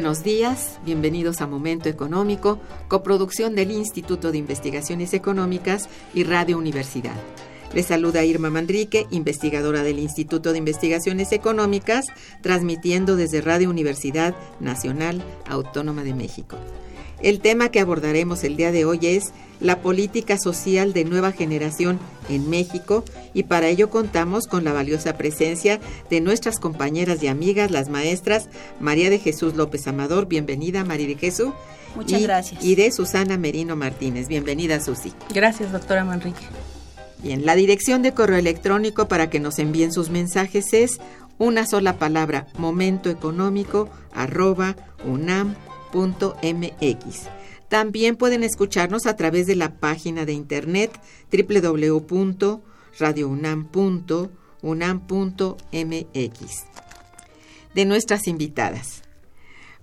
Buenos días, bienvenidos a Momento Económico, coproducción del Instituto de Investigaciones Económicas y Radio Universidad. Les saluda Irma Mandrique, investigadora del Instituto de Investigaciones Económicas, transmitiendo desde Radio Universidad Nacional Autónoma de México. El tema que abordaremos el día de hoy es la política social de nueva generación en México y para ello contamos con la valiosa presencia de nuestras compañeras y amigas, las maestras María de Jesús López Amador, bienvenida María de Jesús. Muchas y- gracias. Y de Susana Merino Martínez, bienvenida Susi. Gracias, doctora Manrique. Bien, la dirección de correo electrónico para que nos envíen sus mensajes es una sola palabra, momentoeconómico arroba unam.mx. También pueden escucharnos a través de la página de internet www.radiounam.unam.mx. De nuestras invitadas.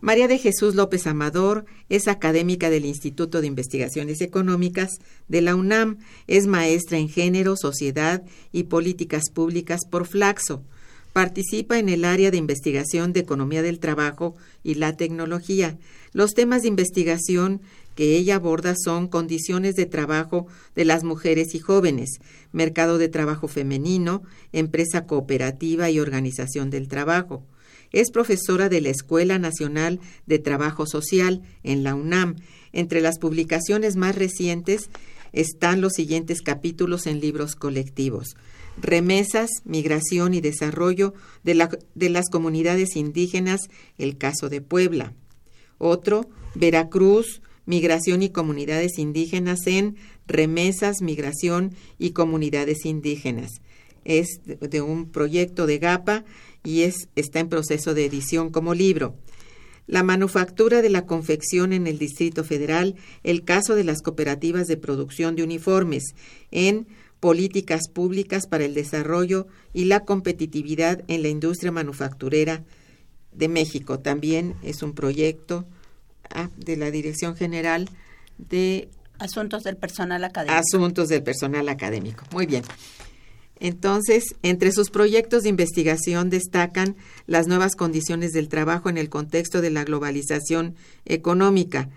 María de Jesús López Amador es académica del Instituto de Investigaciones Económicas de la UNAM, es maestra en género, sociedad y políticas públicas por Flaxo. Participa en el área de investigación de economía del trabajo y la tecnología. Los temas de investigación que ella aborda son condiciones de trabajo de las mujeres y jóvenes, mercado de trabajo femenino, empresa cooperativa y organización del trabajo. Es profesora de la Escuela Nacional de Trabajo Social en la UNAM. Entre las publicaciones más recientes están los siguientes capítulos en libros colectivos. Remesas, migración y desarrollo de, la- de las comunidades indígenas, el caso de Puebla. Otro, Veracruz, migración y comunidades indígenas en remesas, migración y comunidades indígenas. Es de, un proyecto de GAPA y es, está en proceso de edición como libro. La manufactura de la confección en el Distrito Federal, el caso de las cooperativas de producción de uniformes, en políticas públicas para el desarrollo y la competitividad en la industria manufacturera de México. También es un proyecto ah, de la Dirección General de Asuntos del personal académico. Asuntos del Personal Académico. Muy bien. Entonces, entre sus proyectos de investigación destacan las nuevas condiciones del trabajo en el contexto de la globalización económica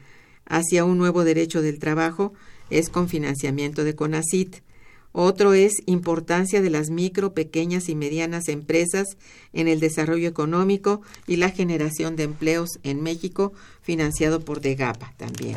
hacia un nuevo derecho del trabajo, es con financiamiento de CONACIT. Otro es importancia de las micro, pequeñas y medianas empresas en el desarrollo económico y la generación de empleos en México, financiado por DEGAPA también.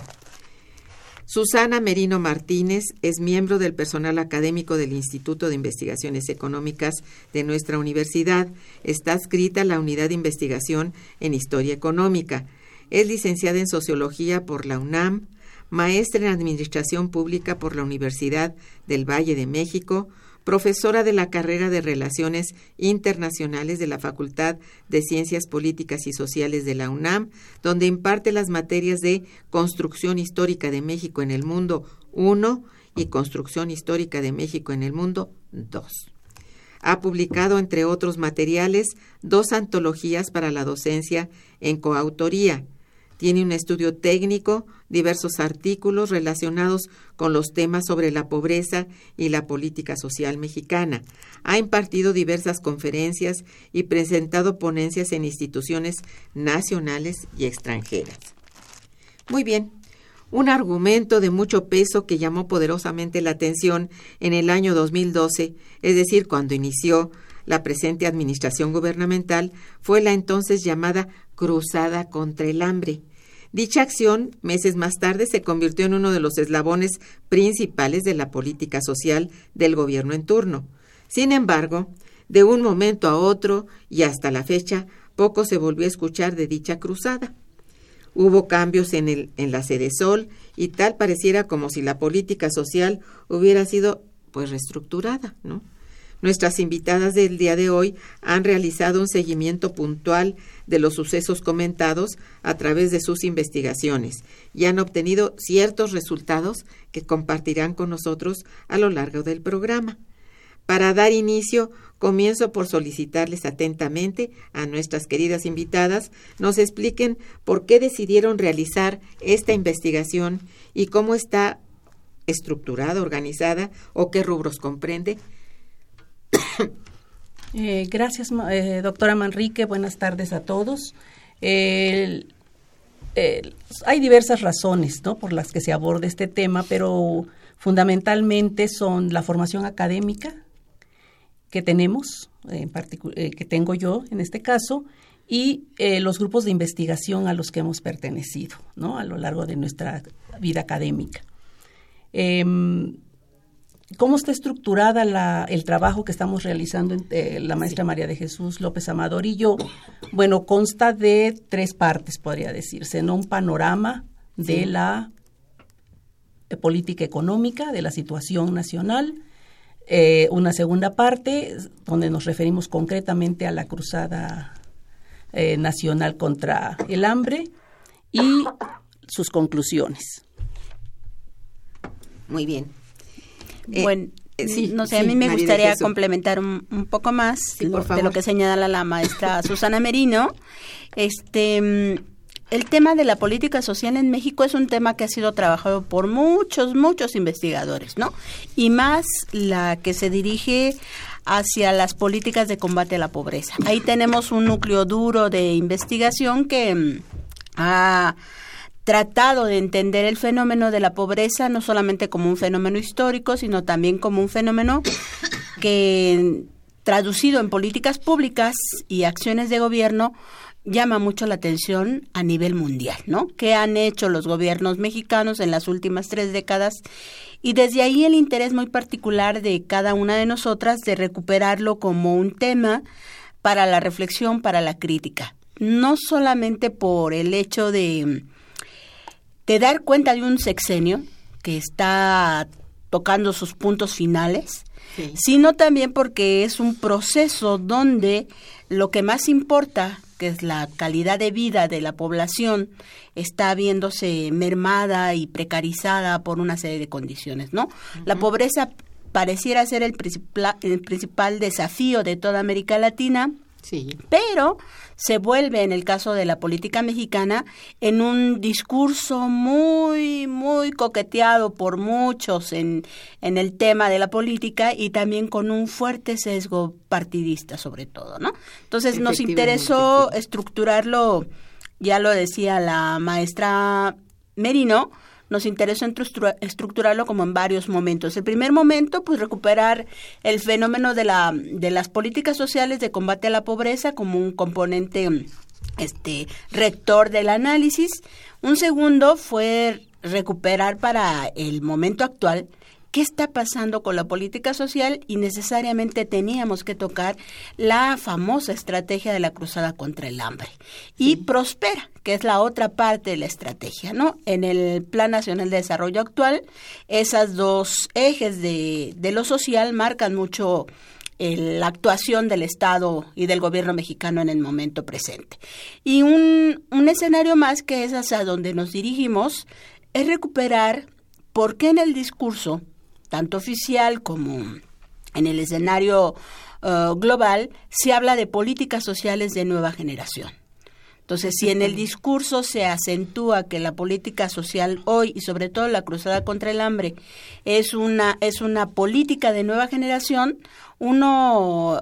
Susana Merino Martínez es miembro del personal académico del Instituto de Investigaciones Económicas de nuestra universidad. Está adscrita a la unidad de investigación en Historia Económica. Es licenciada en Sociología por la UNAM, maestra en Administración Pública por la Universidad del Valle de México, profesora de la carrera de Relaciones Internacionales de la Facultad de Ciencias Políticas y Sociales de la UNAM, donde imparte las materias de Construcción Histórica de México en el Mundo 1 y Construcción Histórica de México en el Mundo 2. Ha publicado, entre otros materiales, dos antologías para la docencia en coautoría, Tiene un estudio técnico, diversos artículos relacionados con los temas sobre la pobreza y la política social mexicana. Ha impartido diversas conferencias y presentado ponencias en instituciones nacionales y extranjeras. Muy bien. un argumento de mucho peso que llamó poderosamente la atención en el año 2012, es decir, cuando inició la presente administración gubernamental, fue la entonces llamada Cruzada contra el Hambre. Dicha acción, meses más tarde, se convirtió en uno de los eslabones principales de la política social del gobierno en turno. Sin embargo, de un momento a otro y hasta la fecha, poco se volvió a escuchar de dicha cruzada. Hubo cambios en, el, en la sede Sol y tal pareciera como si la política social hubiera sido pues reestructurada, ¿no? Nuestras invitadas del día de hoy han realizado un seguimiento puntual de los sucesos comentados a través de sus investigaciones y han obtenido ciertos resultados que compartirán con nosotros a lo largo del programa. Para dar inicio, comienzo por solicitarles atentamente a nuestras queridas invitadas nos expliquen por qué decidieron realizar esta investigación y cómo está estructurada, organizada o qué rubros comprende. Eh, gracias, eh, doctora Manrique. Buenas tardes a todos. hay diversas razones ¿no? por las que se aborda este tema, pero fundamentalmente son la formación académica, que tenemos, en eh, que tengo yo en este caso, y eh, los grupos de investigación a los que hemos pertenecido ¿no? a lo largo de nuestra vida académica. Em, ¿Cómo está estructurada la, el trabajo que estamos realizando eh, la maestra María de Jesús López Amador y yo? Bueno, consta de tres partes, podría decirse, ¿no? Un panorama de la política económica, de la situación nacional, eh, una segunda parte donde nos referimos concretamente a la cruzada eh, nacional contra el hambre y sus conclusiones. Muy bien. Eh, bueno, no sé, a mí me gustaría complementar un, poco más de lo que señala la maestra Susana Merino. Este mm, el tema de la política social en México es un tema que ha sido trabajado por muchos, muchos investigadores, ¿no? Y más la que se dirige hacia las políticas de combate a la pobreza. Ahí tenemos un núcleo duro de investigación que mm, ha tratado de entender el fenómeno de la pobreza no solamente como un fenómeno histórico, sino también como un fenómeno que traducido en políticas públicas y acciones de gobierno llama mucho la atención a nivel mundial, ¿no? ¿Qué han hecho los gobiernos mexicanos en las últimas tres décadas? Y desde ahí el interés muy particular de cada una de nosotras de recuperarlo como un tema para la reflexión, para la crítica. No solamente por el hecho de, de dar cuenta de un sexenio que está tocando sus puntos finales, sino también porque es un proceso donde lo que más importa que es la calidad de vida de la población, está viéndose mermada y precarizada por una serie de condiciones, ¿no? La pobreza pareciera ser el principal, el principal desafío de toda América Latina, sí. pero se vuelve, en el caso de la política mexicana, en un discurso muy, muy coqueteado por muchos en, en el tema de la política y también con un fuerte sesgo partidista sobre todo, ¿no? Entonces nos interesó estructurarlo, ya lo decía la maestra Merino, nos interesó estructurarlo como en varios momentos. El primer momento, pues recuperar el fenómeno de, la, de las políticas sociales de combate a la pobreza como un componente este, rector del análisis. Un segundo fue recuperar para el momento actual qué está pasando con la política social y necesariamente teníamos que tocar la famosa estrategia de la cruzada contra el hambre. Y prospera, que es la otra parte de la estrategia, ¿no? En el Plan Nacional de Desarrollo actual, esas dos ejes de, de lo social marcan mucho la actuación del Estado y del gobierno mexicano en el momento presente. Y un, un escenario más que es hacia donde nos dirigimos es recuperar por qué en el discurso tanto oficial como en el escenario uh, global, se habla de políticas sociales de nueva generación. Entonces, si en el discurso se acentúa que la política social hoy y sobre todo la cruzada contra el hambre es una es una política de nueva generación, uno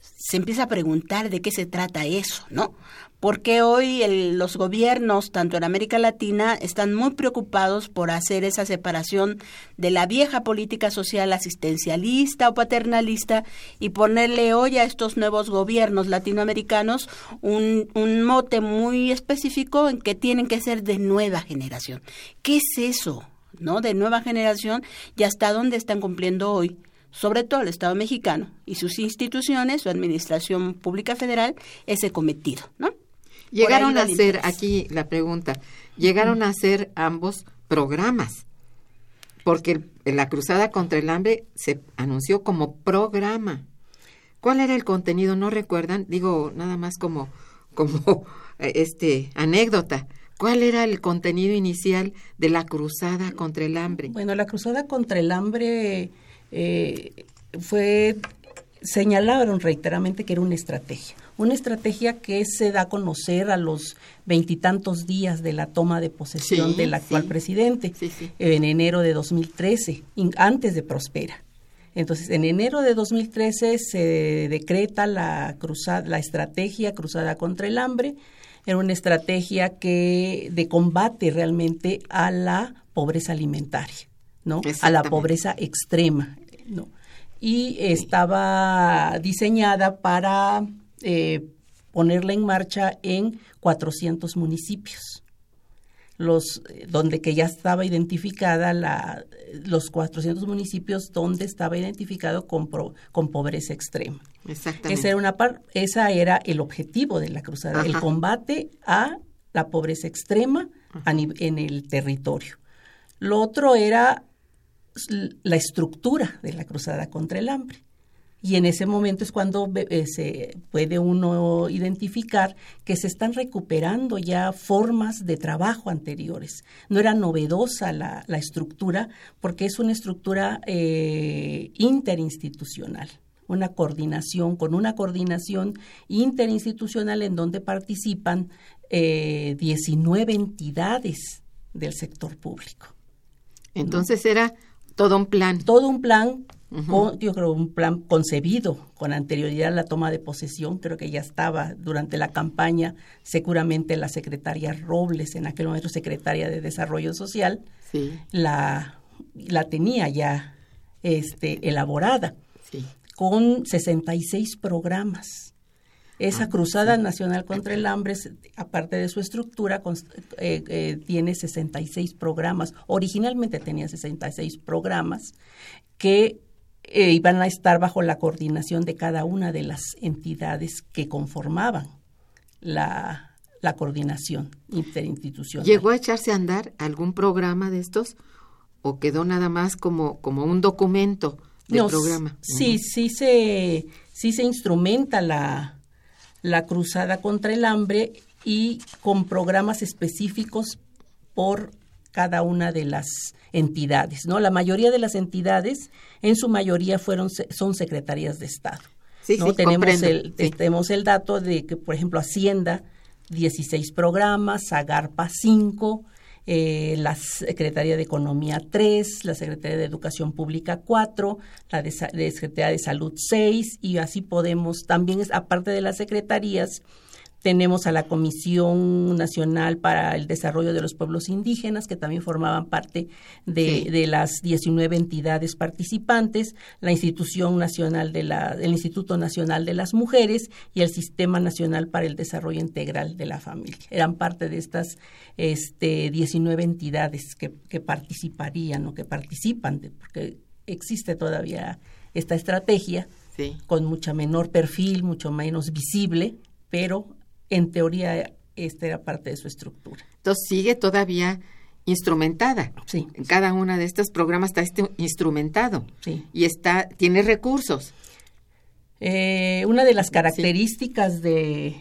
se empieza a preguntar de qué se trata eso, ¿no? Porque hoy los gobiernos, tanto en América Latina, están muy preocupados por hacer esa separación de la vieja política social asistencialista o paternalista y ponerle hoy a estos nuevos gobiernos latinoamericanos un, un mote muy específico en que tienen que ser de nueva generación. ¿Qué es eso? ¿No? De nueva generación y hasta dónde están cumpliendo hoy sobre todo el Estado mexicano y sus instituciones, su administración pública federal, ese cometido, ¿no? Llegaron a hacer, aquí la pregunta, llegaron a hacer ambos programas, porque la Cruzada contra el Hambre se anunció como programa. ¿Cuál era el contenido? ¿No recuerdan? Digo, nada más como, como este, anécdota. ¿Cuál era el contenido inicial de la Cruzada contra el Hambre? Bueno, la Cruzada contra el Hambre eh, fue señalaron reiteradamente que era una estrategia, una estrategia que se da a conocer a los veintitantos días de la toma de posesión del actual presidente, en enero de 2013, antes de Prospera. Entonces, en enero de 2013 se decreta la, cruzada, la estrategia cruzada contra el hambre, era una estrategia que de combate realmente a la pobreza alimentaria. ¿no? a la pobreza extrema. ¿no? Y estaba diseñada para eh, ponerla en marcha en 400 municipios. Los, donde que ya estaba identificada la, los 400 municipios donde estaba identificado con, con pobreza extrema. Esa era, una esa era el objetivo de la cruzada, el combate a la pobreza extrema en el territorio. Lo otro era la estructura de la cruzada contra el hambre. Y en ese momento es cuando eh, se puede uno identificar que se están recuperando ya formas de trabajo anteriores. No era novedosa la, estructura porque es una estructura eh, interinstitucional, una coordinación, con una coordinación interinstitucional en donde participan eh, 19 entidades del sector público. Entonces era todo un plan. Todo un plan, yo creo un plan concebido con anterioridad a la toma de posesión, creo que ya estaba durante la campaña, seguramente la secretaria Robles, en aquel momento secretaria de Desarrollo Social, la, la tenía ya este, elaborada, con 66 programas. Esa ah, Cruzada Nacional contra el Hambre, aparte de su estructura, eh, eh, tiene 66 programas. Originalmente tenía 66 programas que eh, iban a estar bajo la coordinación de cada una de las entidades que conformaban la, la coordinación interinstitucional. ¿Llegó a echarse a andar algún programa de estos o quedó nada más como, como un documento del programa? Sí, sí se, sí se instrumenta la, la cruzada contra el hambre y con programas específicos por cada una de las entidades, ¿no? La mayoría de las entidades, en su mayoría, fueron son secretarías de Estado. ¿no? tenemos, el, tenemos el dato de que, por ejemplo, Hacienda, 16 programas, Agarpa 5, eh, la Secretaría de Economía 3, la Secretaría de Educación Pública 4, la de, Secretaría de Salud 6 y así podemos, también aparte de las secretarías, tenemos a la Comisión Nacional para el Desarrollo de los Pueblos Indígenas, que también formaban parte de, las 19 entidades participantes, la Institución Nacional de la, el Instituto Nacional de las Mujeres y el Sistema Nacional para el Desarrollo Integral de la Familia. Eran parte de estas este, 19 entidades que, que participarían o que participan, porque existe todavía esta estrategia con mucha menor perfil, mucho menos visible, pero en teoría esta era parte de su estructura. Entonces sigue todavía instrumentada. Sí. En cada uno de estos programas está este instrumentado. Sí. Y está, tiene recursos. Eh, una de las características de,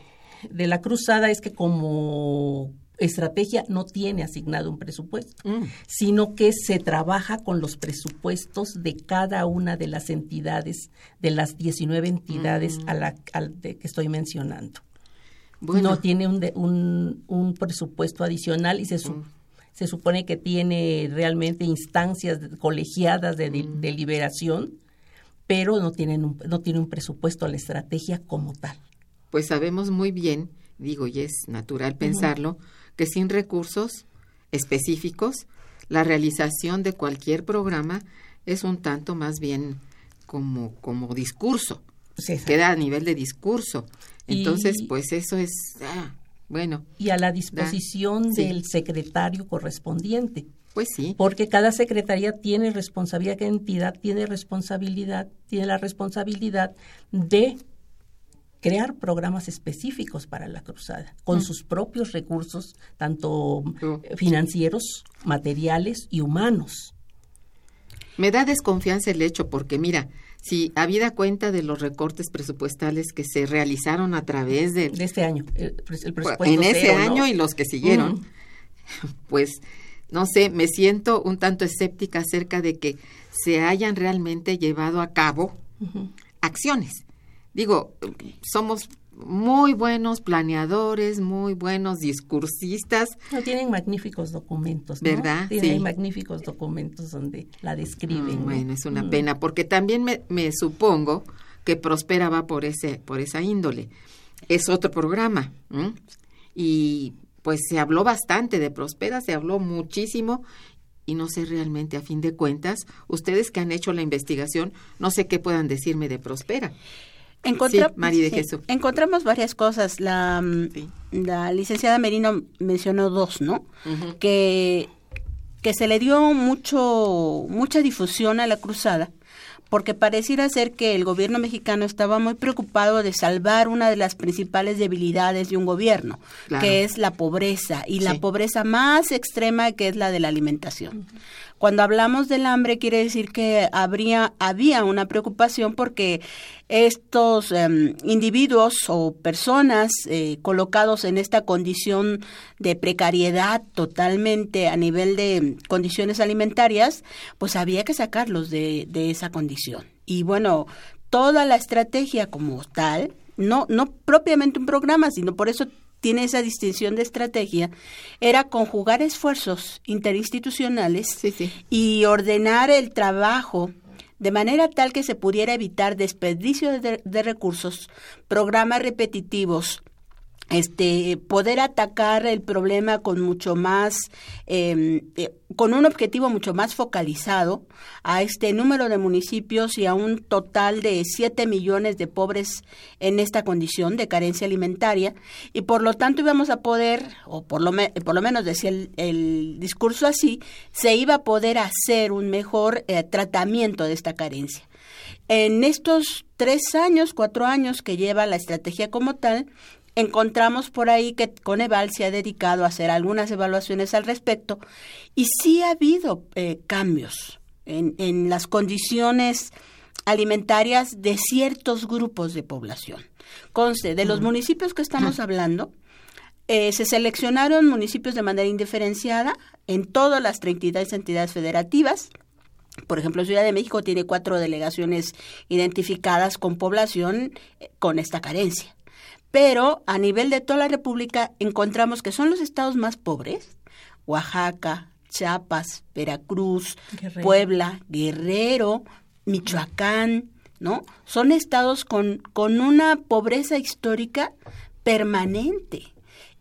de, la cruzada es que como estrategia no tiene asignado un presupuesto, mm. sino que se trabaja con los presupuestos de cada una de las entidades, de las 19 entidades mm. a la que estoy mencionando no tiene un, un, presupuesto adicional y se, mm. se supone que tiene realmente instancias colegiadas de, mm. deliberación, pero no, tienen un, no tiene un presupuesto a la estrategia como tal. Pues sabemos muy bien digo, y es natural pensarlo, que sin recursos específicos, la realización de cualquier programa es un tanto más bien como, como discurso. Queda a nivel de discurso. Entonces, pues eso es, ah, bueno. Y a la disposición del secretario correspondiente. Pues sí. Porque cada secretaría tiene responsabilidad, cada entidad tiene responsabilidad, tiene la responsabilidad de crear programas específicos para la cruzada, con mm. sus propios recursos, tanto financieros, materiales y humanos. Me da desconfianza el hecho porque, mira, si habida cuenta de los recortes presupuestales que se realizaron a través de... De este año, el, presupuesto En ese año y los que siguieron, pues, no sé, me siento un tanto escéptica acerca de que se hayan realmente llevado a cabo acciones. Digo, somos muy buenos planeadores, muy buenos discursistas. No, tienen magníficos documentos, ¿no? ¿Verdad? Tienen magníficos documentos donde la describen. Mm, bueno, es una mm. pena, porque también me, supongo que Prospera va por, ese, por esa índole. Es otro programa. Y pues se habló bastante de Prospera, se habló muchísimo y no sé realmente a fin de cuentas, ustedes que han hecho la investigación, no sé qué puedan decirme de Prospera. Encontra de Jesús. Encontramos varias cosas. La, la licenciada Merino mencionó dos, ¿no? que, que se le dio mucho, mucha difusión a la cruzada porque pareciera ser que el gobierno mexicano estaba muy preocupado de salvar una de las principales debilidades de un gobierno, que es la pobreza, y la pobreza más extrema que es la de la alimentación. Cuando hablamos del hambre quiere decir que habría, había una preocupación porque estos em, individuos o personas eh, colocados en esta condición de precariedad totalmente a nivel de condiciones alimentarias, pues había que sacarlos de, de esa condición. Y bueno, toda la estrategia como tal, no, no propiamente un programa, sino por eso tiene esa distinción de estrategia, era conjugar esfuerzos interinstitucionales y ordenar el trabajo de manera tal que se pudiera evitar desperdicio de recursos, programas repetitivos, este poder atacar el problema con mucho más em, eh, con un objetivo mucho más focalizado a este número de municipios y a un total de 7 millones de pobres en esta condición de carencia alimentaria. Y por lo tanto íbamos a poder o por lo, por lo menos decía el, discurso así se iba a poder hacer un mejor eh, tratamiento de esta carencia. En estos tres años, cuatro años que lleva la estrategia como tal, encontramos por ahí que Coneval se ha dedicado a hacer algunas evaluaciones al respecto y sí ha habido eh, cambios en, en las condiciones alimentarias de ciertos grupos de población. Conste, de los municipios que estamos hablando, eh, se seleccionaron municipios de manera indiferenciada en todas las 32 entidades federativas. Por ejemplo, Ciudad de México tiene cuatro delegaciones identificadas con población eh, con esta carencia pero a nivel de toda la República encontramos que son los estados más pobres, Oaxaca, Chiapas, Veracruz, Puebla, Guerrero, Michoacán, ¿no? Son estados con, con una pobreza histórica permanente.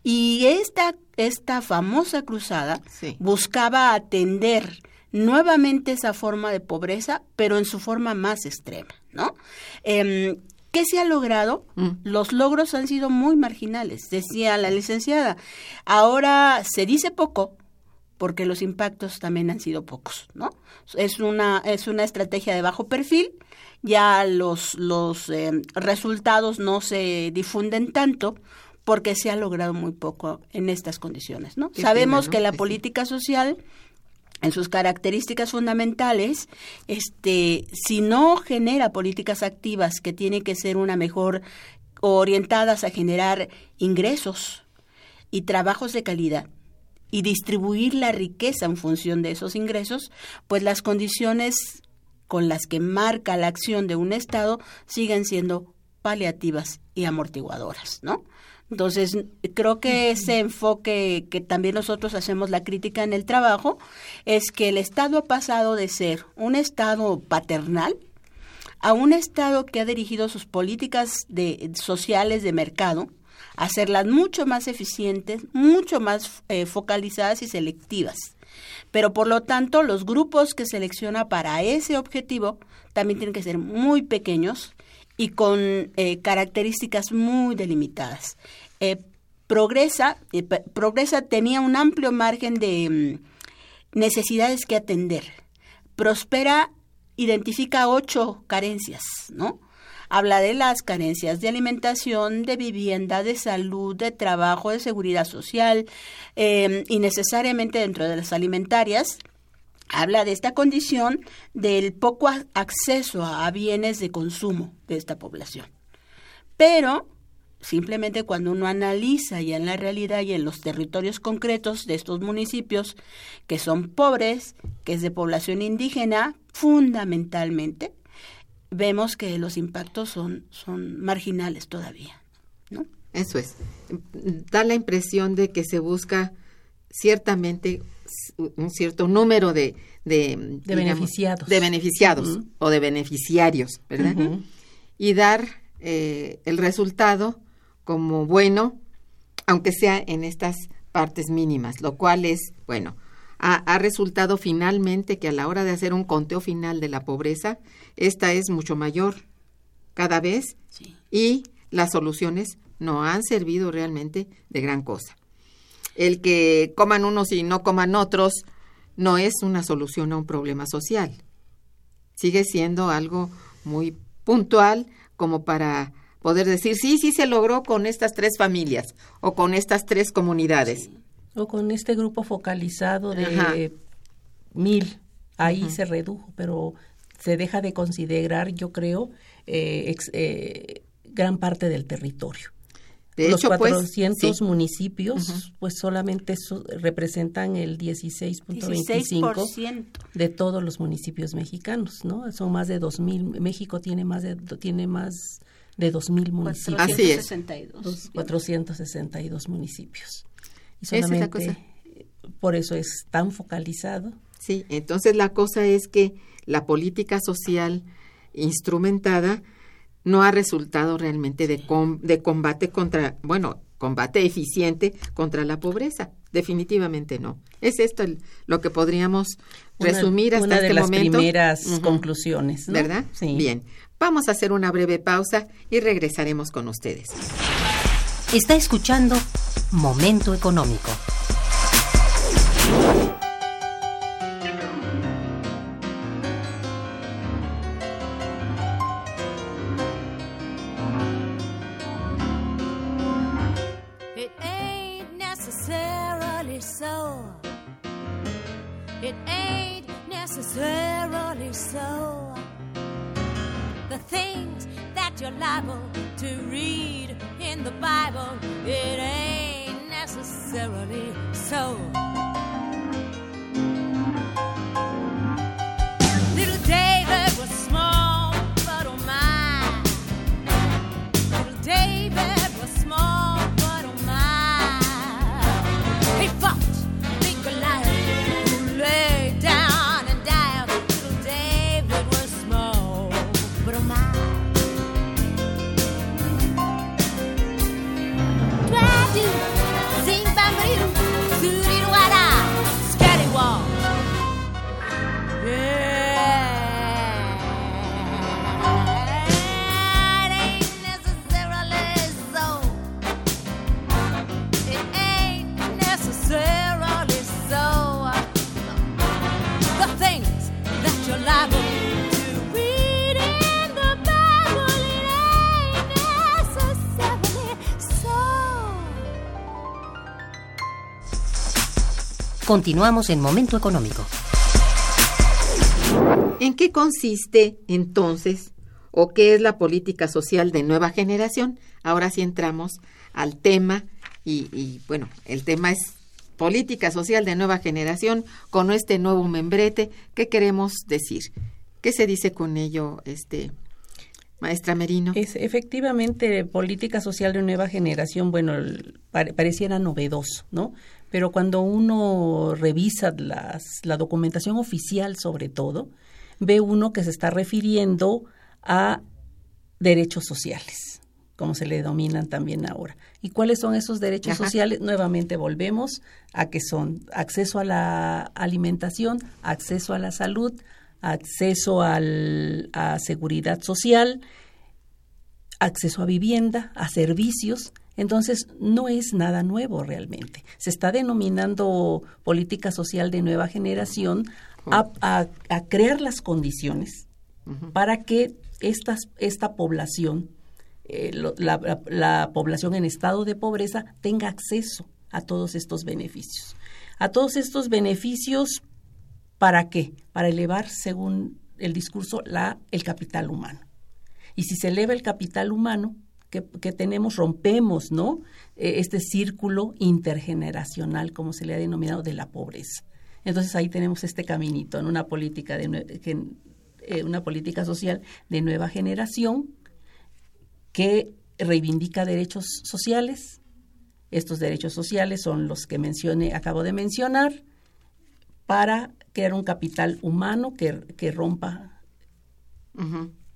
Y esta, esta famosa cruzada buscaba atender nuevamente esa forma de pobreza, pero en su forma más extrema, ¿no? Em, ¿Qué se ha logrado? Mm. Los logros han sido muy marginales, decía la licenciada. Ahora se dice poco porque los impactos también han sido pocos, ¿no? Es una, es una estrategia de bajo perfil, ya los, los eh, resultados no se difunden tanto porque se ha logrado muy poco en estas condiciones, ¿no? Sabemos que la política social en sus características fundamentales, este, si no genera políticas activas que tienen que ser una mejor orientadas a generar ingresos y trabajos de calidad y distribuir la riqueza en función de esos ingresos, pues las condiciones con las que marca la acción de un Estado siguen siendo paliativas y amortiguadoras, ¿no? Entonces, creo que ese enfoque que también nosotros hacemos la crítica en el trabajo es que el Estado ha pasado de ser un Estado paternal a un Estado que ha dirigido sus políticas de, sociales de mercado hacerlas mucho más eficientes, mucho más eh, focalizadas y selectivas. Pero por lo tanto, los grupos que selecciona para ese objetivo también tienen que ser muy pequeños y con eh, características muy delimitadas. Eh, progresa, Progresa tenía un amplio margen de mm, necesidades que atender. Prospera identifica ocho carencias, ¿no? Habla de las carencias de alimentación, de vivienda, de salud, de trabajo, de seguridad social em, y necesariamente dentro de las alimentarias. Habla de esta condición del poco acceso a bienes de consumo de esta población. Pero simplemente cuando uno analiza ya en la realidad y en los territorios concretos de estos municipios que son pobres, que es de población indígena fundamentalmente, vemos que los impactos son, son marginales todavía, ¿no? Eso es. Da la impresión de que se busca ciertamente un cierto número de, de, beneficiados, de beneficiados o de beneficiarios, ¿verdad? Y dar eh, el resultado como bueno, aunque sea en estas partes mínimas, lo cual es, bueno, ha, resultado finalmente que a la hora de hacer un conteo final de la pobreza, esta es mucho mayor cada vez y las soluciones no han servido realmente de gran cosa. El que coman unos y no coman otros no es una solución a un problema social. Sigue siendo algo muy puntual como para poder decir, sí, sí se logró con estas tres familias o con estas tres comunidades. O con este grupo focalizado de mil, ahí se redujo, pero se deja de considerar, yo creo, eh, eh, gran parte del territorio. De Los hecho, 400 pues, municipios, pues solamente representan el 16.25 de todos los municipios mexicanos, ¿no? Son más de 2.000. México tiene más de tiene más de 2.000 municipios. Así es. 462 municipios. Y solamente por eso es tan focalizado. Sí, entonces la cosa es que la política social instrumentada no ha resultado realmente de, de combate contra, bueno, combate eficiente contra la pobreza. Definitivamente no. Es esto lo que podríamos resumir hasta una de este las momento. primeras conclusiones, ¿verdad? Sí. Bien. Vamos a hacer una breve pausa y regresaremos con ustedes. Está escuchando Momento Económico. Continuamos en Momento Económico. ¿En qué consiste entonces o qué es la política social de nueva generación? Ahora sí entramos al tema y, bueno, el tema es política social de nueva generación con este nuevo membrete. ¿Qué queremos decir? ¿Qué se dice con ello, este maestra Merino? Es efectivamente política social de nueva generación, bueno, pareciera novedoso, ¿no? Pero cuando uno revisa las, la documentación oficial sobre todo, ve uno que se está refiriendo a derechos sociales, como se le denominan también ahora. ¿Y cuáles son esos derechos sociales? Nuevamente volvemos a que son acceso a la alimentación, acceso a la salud, acceso al, a seguridad social, acceso a vivienda, a servicios. Entonces, no es nada nuevo realmente. Se está denominando política social de nueva generación a, crear las condiciones para que esta población eh, la, población en estado de pobreza tenga acceso a todos estos beneficios. A todos estos beneficios, ¿para qué? Para elevar, según el discurso, la, el capital humano. Y si se eleva el capital humano, que, tenemos, rompemos, ¿no? E, este círculo intergeneracional, como se le ha denominado, de la pobreza. Entonces ahí tenemos este caminito en una política de eh, una política social de nueva generación que reivindica derechos sociales. Estos derechos sociales son los que mencioné, acabo de mencionar, para crear un capital humano que, que rompa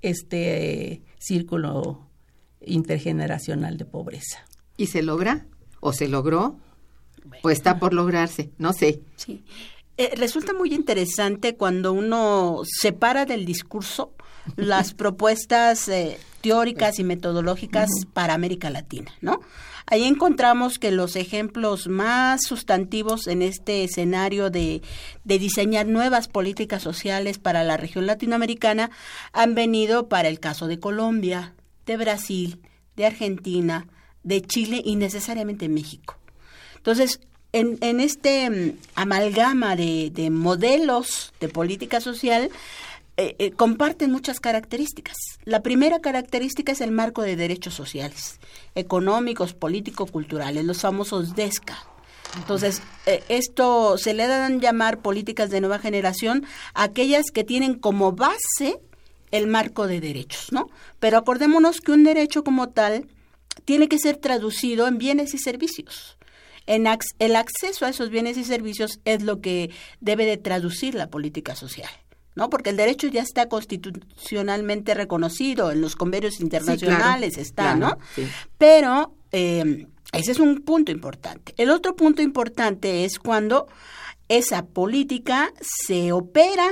este círculo intergeneracional de pobreza. ¿Y se logra? ¿O se logró? ¿O está por lograrse? No sé. Sí. Eh, resulta muy interesante cuando uno separa del discurso las propuestas eh, teóricas y metodológicas para América Latina, ¿no? Ahí encontramos que los ejemplos más sustantivos en este escenario de, de, diseñar nuevas políticas sociales para la región latinoamericana han venido para el caso de Colombia, de Brasil, de Argentina, de Chile y necesariamente México. Entonces, en, en este mm, amalgama de, de modelos de política social, eh, eh, comparten muchas características. La primera característica es el marco de derechos sociales, económicos, políticos, culturales, los famosos DESCA. Entonces, eh, esto se le dan llamar políticas de nueva generación aquellas que tienen como base el marco de derechos, ¿no? Pero acordémonos que un derecho como tal tiene que ser traducido en bienes y servicios. En el acceso a esos bienes y servicios es lo que debe de traducir la política social. ¿no? Porque el derecho ya está constitucionalmente reconocido, en los convenios internacionales está, ¿no? Pero eh, ese es un punto importante. El otro punto importante es cuando esa política se opera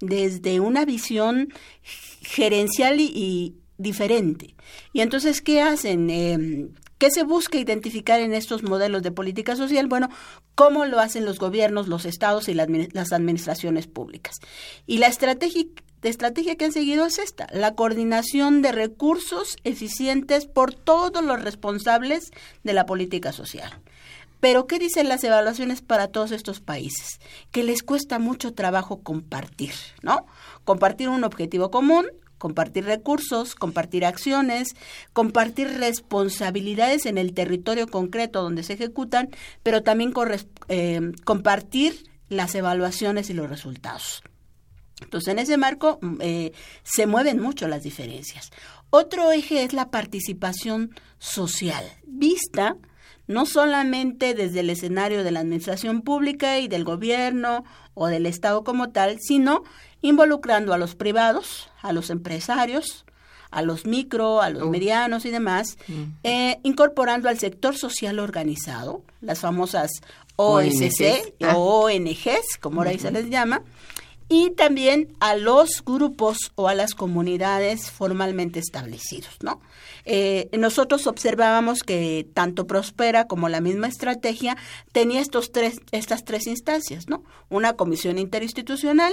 desde una visión gerencial y, diferente. Y entonces, ¿qué hacen? Eh, ¿Qué se busca identificar en estos modelos de política social? Bueno, cómo lo hacen los gobiernos, los estados y las administraciones públicas. Y la estrategia, estrategia que han seguido es esta, la coordinación de recursos eficientes por todos los responsables de la política social. Pero, ¿qué dicen las evaluaciones para todos estos países? Que les cuesta mucho trabajo compartir, ¿no? Compartir un objetivo común, compartir recursos, compartir acciones, compartir responsabilidades en el territorio concreto donde se ejecutan, pero también eh, compartir las evaluaciones y los resultados. Entonces, en ese marco mm, eh, se mueven mucho las diferencias. Otro eje es la participación social, vista no solamente desde el escenario de la administración pública y del gobierno o del Estado como tal, sino involucrando a los privados, a los empresarios, a los micro, a los medianos y demás, mm. eh, incorporando al sector social organizado, las famosas OSC o ONGs, ah. como ahora se les llama, y también a los grupos o a las comunidades formalmente establecidos, ¿no? Eh, nosotros observábamos que tanto Prospera como la misma estrategia tenía estos tres, estas tres instancias, ¿no? Una comisión interinstitucional,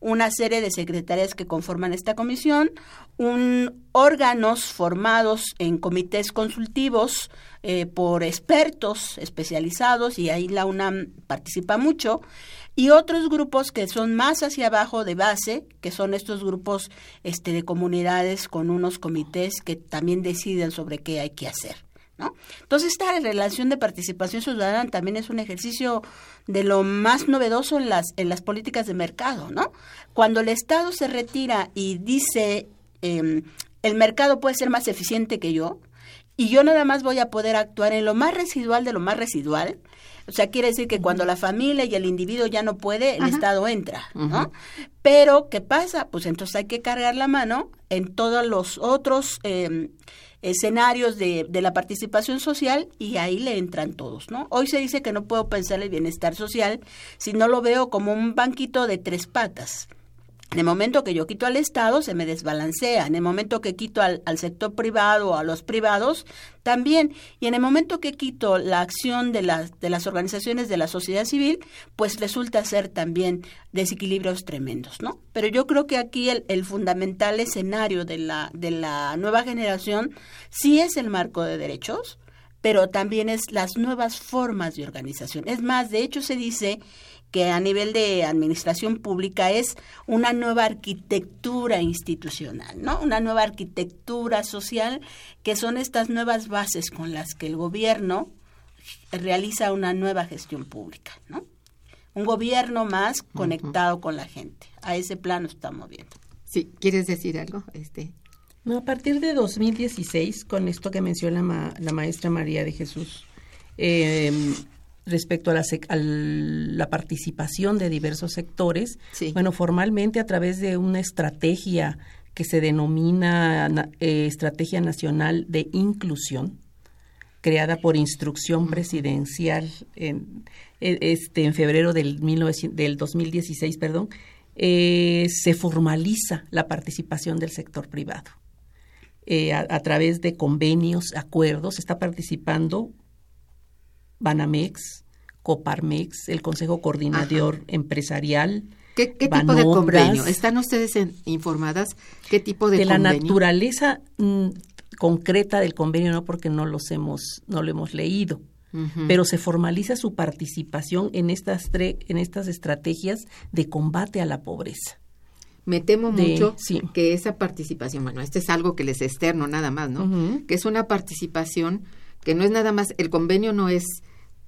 una serie de secretarias que conforman esta comisión, un, órganos formados en comités consultivos eh, por expertos especializados, y ahí la UNAM participa mucho, y otros grupos que son más hacia abajo de base, que son estos grupos este, de comunidades con unos comités que también deciden sobre qué hay que hacer. Entonces, esta relación de participación ciudadana también es un ejercicio de lo más novedoso en las, en las políticas de mercado, ¿no? Cuando el Estado se retira y dice, em, el mercado puede ser más eficiente que yo, y yo nada más voy a poder actuar en lo más residual de lo más residual, O sea, quiere decir que cuando la familia y el individuo ya no puede, el Estado entra, ¿no? Pero, ¿qué pasa? Pues entonces hay que cargar la mano en todos los otros eh, escenarios de, de, la participación social y ahí le entran todos, ¿no? Hoy se dice que no puedo pensar el bienestar social si no lo veo como un banquito de tres patas. En el momento que yo quito al Estado, se me desbalancea. En el momento que quito al, sector privado o a los privados, también. Y en el momento que quito la acción de las, de las organizaciones de la sociedad civil, pues resulta ser también desequilibrios tremendos, ¿no? Pero yo creo que aquí el, el fundamental escenario de la, de la nueva generación sí es el marco de derechos, pero también es las nuevas formas de organización. Es más, de hecho se dice que a nivel de administración pública es una nueva arquitectura institucional, ¿no? Una nueva arquitectura social que son estas nuevas bases con las que el gobierno realiza una nueva gestión pública, ¿no? Un gobierno más conectado con la gente. A ese plano estamos viendo. Sí, ¿quieres decir algo? Este no, a partir de 2016, con esto que menciona la maestra María de Jesús, eh, respecto a la, a la, participación de diversos sectores, bueno, formalmente a través de una estrategia que se denomina eh, Estrategia Nacional de Inclusión, creada por instrucción presidencial en, e, este, en febrero del, del 2016, perdón, eh, se formaliza la participación del sector privado. Eh, a, través de convenios, acuerdos, está participando Banamex, Coparmex, el Consejo Coordinador Empresarial. ¿Qué, tipo de convenio? ¿Están ustedes informadas qué tipo de, de la naturaleza mm, concreta del convenio no porque no los hemos no lo hemos leído. Pero se formaliza su participación en estas en estas estrategias de combate a la pobreza. Me temo mucho que esa participación, bueno, este es algo que les externo nada más, ¿no? Que es una participación que no es nada más, el convenio no es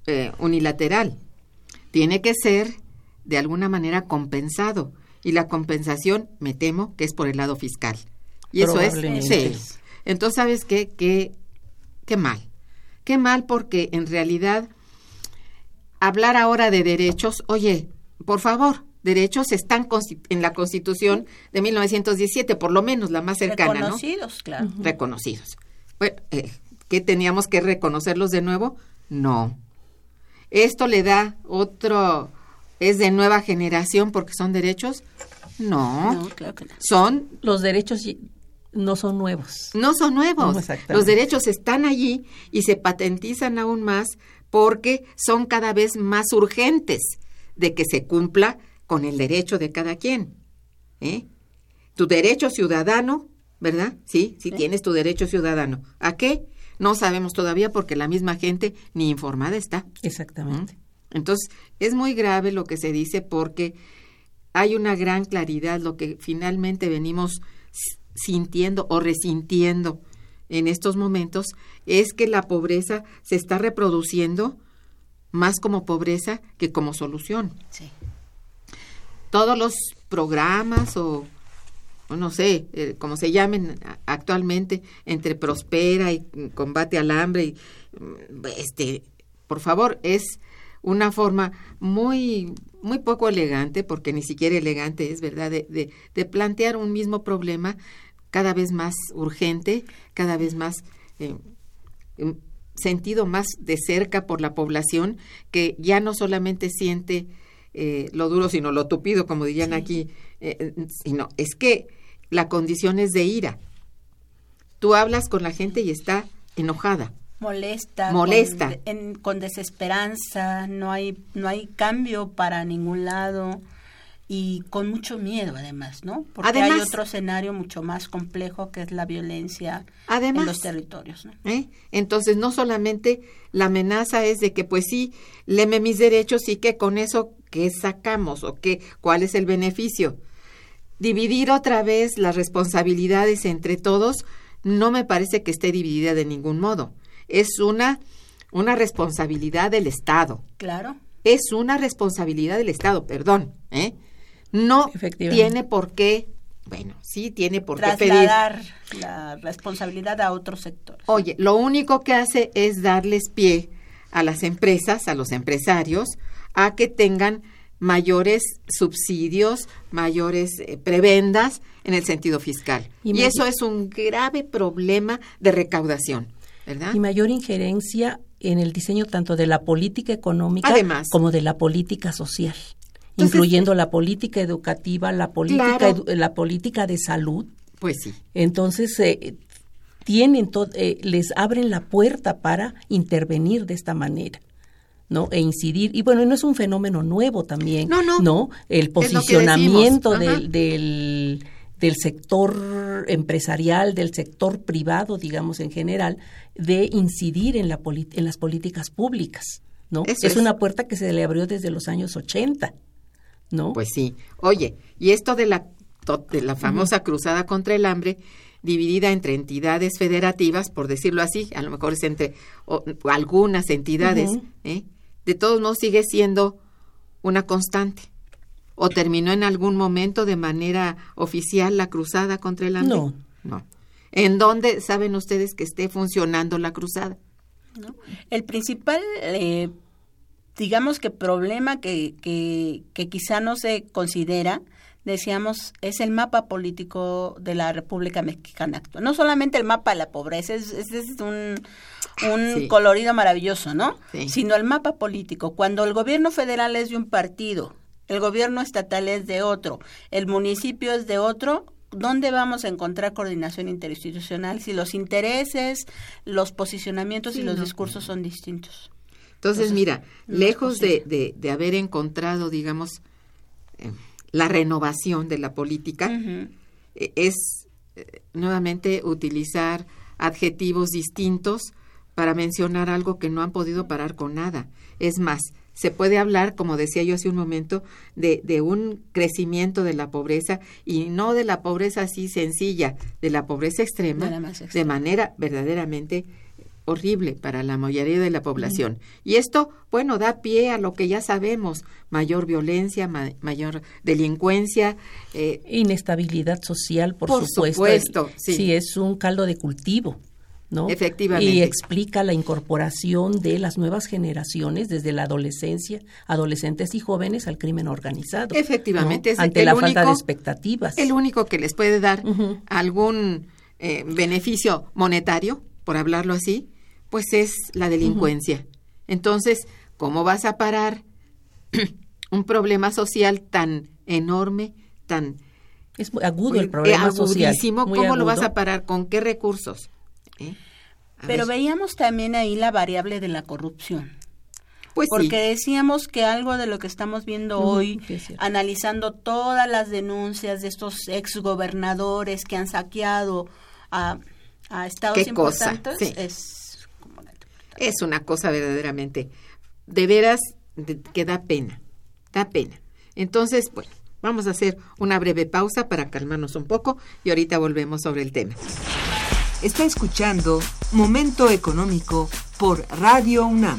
eh, unilateral. Tiene que ser de alguna manera compensado. Y la compensación, me temo, que es por el lado fiscal. Y eso es. Sí. Entonces, ¿sabes qué? Qué, qué mal. Qué mal porque en realidad hablar ahora de derechos, oye, por favor, derechos están en la Constitución de 1917, por lo menos la más cercana, Reconocidos, claro. Reconocidos. Bueno, eh, ¿qué teníamos que reconocerlos de nuevo? No. ¿Esto le da otro, es de nueva generación porque son derechos? No, claro que no. Son... Los derechos no son nuevos. No son nuevos. Los derechos están allí y se patentizan aún más porque son cada vez más urgentes de que se cumpla con el derecho de cada quien. ¿eh? Tu derecho ciudadano, ¿verdad? Sí, sí, tienes tu derecho ciudadano. ¿A qué? No sabemos todavía porque la misma gente ni informada está. Exactamente. Entonces, es muy grave lo que se dice porque hay una gran claridad, lo que finalmente venimos sintiendo o resintiendo en estos momentos es que la pobreza se está reproduciendo más como pobreza que como solución. Sí. Todos los programas o no sé, eh, como se llamen actualmente, entre Prospera y Combate al Hambre, y, mm, este, por favor, es una forma muy, muy poco elegante, porque ni siquiera elegante es, ¿verdad?, de, de, plantear un mismo problema cada vez más urgente, cada vez más eh, sentido más de cerca por la población, que ya no solamente siente eh, lo duro, sino lo tupido, como dirían aquí, eh, sino es que la condición es de ira. Tú hablas con la gente y está enojada. Molesta. Molesta. Con, desesperanza, no hay, no hay cambio para ningún lado y con mucho miedo además, ¿no? Porque hay otro escenario mucho más complejo que es la violencia en los territorios. ¿no? ¿eh? Entonces, no solamente la amenaza es de que, pues sí, leme mis derechos y que con eso ¿qué sacamos o qué, cuál es el beneficio? Dividir otra vez las responsabilidades entre todos no me parece que esté dividida de ningún modo. Es una, una responsabilidad del Estado. Claro. Es una responsabilidad del Estado, perdón. ¿eh? No tiene por qué, bueno, sí tiene por qué pedir. la responsabilidad a otros sectores. Oye, lo único que hace es darles pie a las empresas, a los empresarios, a que tengan mayores subsidios, mayores eh, prebendas en el sentido fiscal. Y, eso es un grave problema de recaudación, ¿verdad? Y mayor injerencia en el diseño tanto de la política económica como de la política social, incluyendo la política educativa, la política, la política de salud. Pues sí. Entonces, eh, tienen eh, les abren la puerta para intervenir de esta manera. ¿No? e incidir. Y bueno no es un fenómeno nuevo también no no, ¿no? el posicionamiento del, del, del sector empresarial del sector privado digamos en general de incidir en la en las políticas públicas no es, una puerta que se le abrió desde los años 80 no pues sí. Oye y esto de la de la famosa cruzada contra el hambre dividida entre entidades federativas, por decirlo así, a lo mejor es entre algunas entidades, ¿eh? De todos modos sigue siendo una constante. ¿O terminó en algún momento de manera oficial la cruzada contra el hambre? No. No. ¿En dónde saben ustedes que esté funcionando la cruzada? El principal, eh, digamos que problema que, que, que quizá no se considera decíamos, es el mapa político de la República Mexicana actual. No solamente el mapa de la pobreza, es, es un, un colorido maravilloso, ¿no? Sino el mapa político. Cuando el gobierno federal es de un partido, el gobierno estatal es de otro, el municipio es de otro, ¿dónde vamos a encontrar coordinación interinstitucional si los intereses, los posicionamientos y los discursos son distintos? Entonces, mira, lejos de, de, de, haber encontrado, digamos, eh, la renovación de la política, e, es eh, nuevamente utilizar adjetivos distintos para mencionar algo que no han podido parar con nada. Es más, se puede hablar, como decía yo hace un momento, de, de, un crecimiento de la pobreza y no de la pobreza así sencilla, de la pobreza extrema, de manera verdaderamente horrible para la mayoría de la población. Y esto, bueno, da pie a lo que ya sabemos, mayor violencia, mayor delincuencia. Eh, Inestabilidad social, por, por supuesto. sí. es un caldo de cultivo. ¿no? Efectivamente. Y explica la incorporación de las nuevas generaciones desde la adolescencia, adolescentes y jóvenes al crimen organizado. Efectivamente. Es Ante la falta de expectativas. El único que les puede dar algún eh, beneficio monetario, por hablarlo así, pues es la delincuencia. Entonces, ¿cómo vas a parar un problema social tan enorme, tan es agudo el problema social. ¿Cómo lo vas a parar? ¿Con qué recursos? ¿Eh? Pero veíamos también ahí la variable de la corrupción. Pues porque decíamos que algo de lo que estamos viendo hoy, analizando todas las denuncias de estos exgobernadores que han saqueado a, a estados importantes, es es una cosa verdaderamente, de veras, que da pena, da pena. Entonces, bueno, vamos a hacer una breve pausa para calmarnos un poco y ahorita volvemos sobre el tema. Está escuchando Momento Económico por Radio UNAM.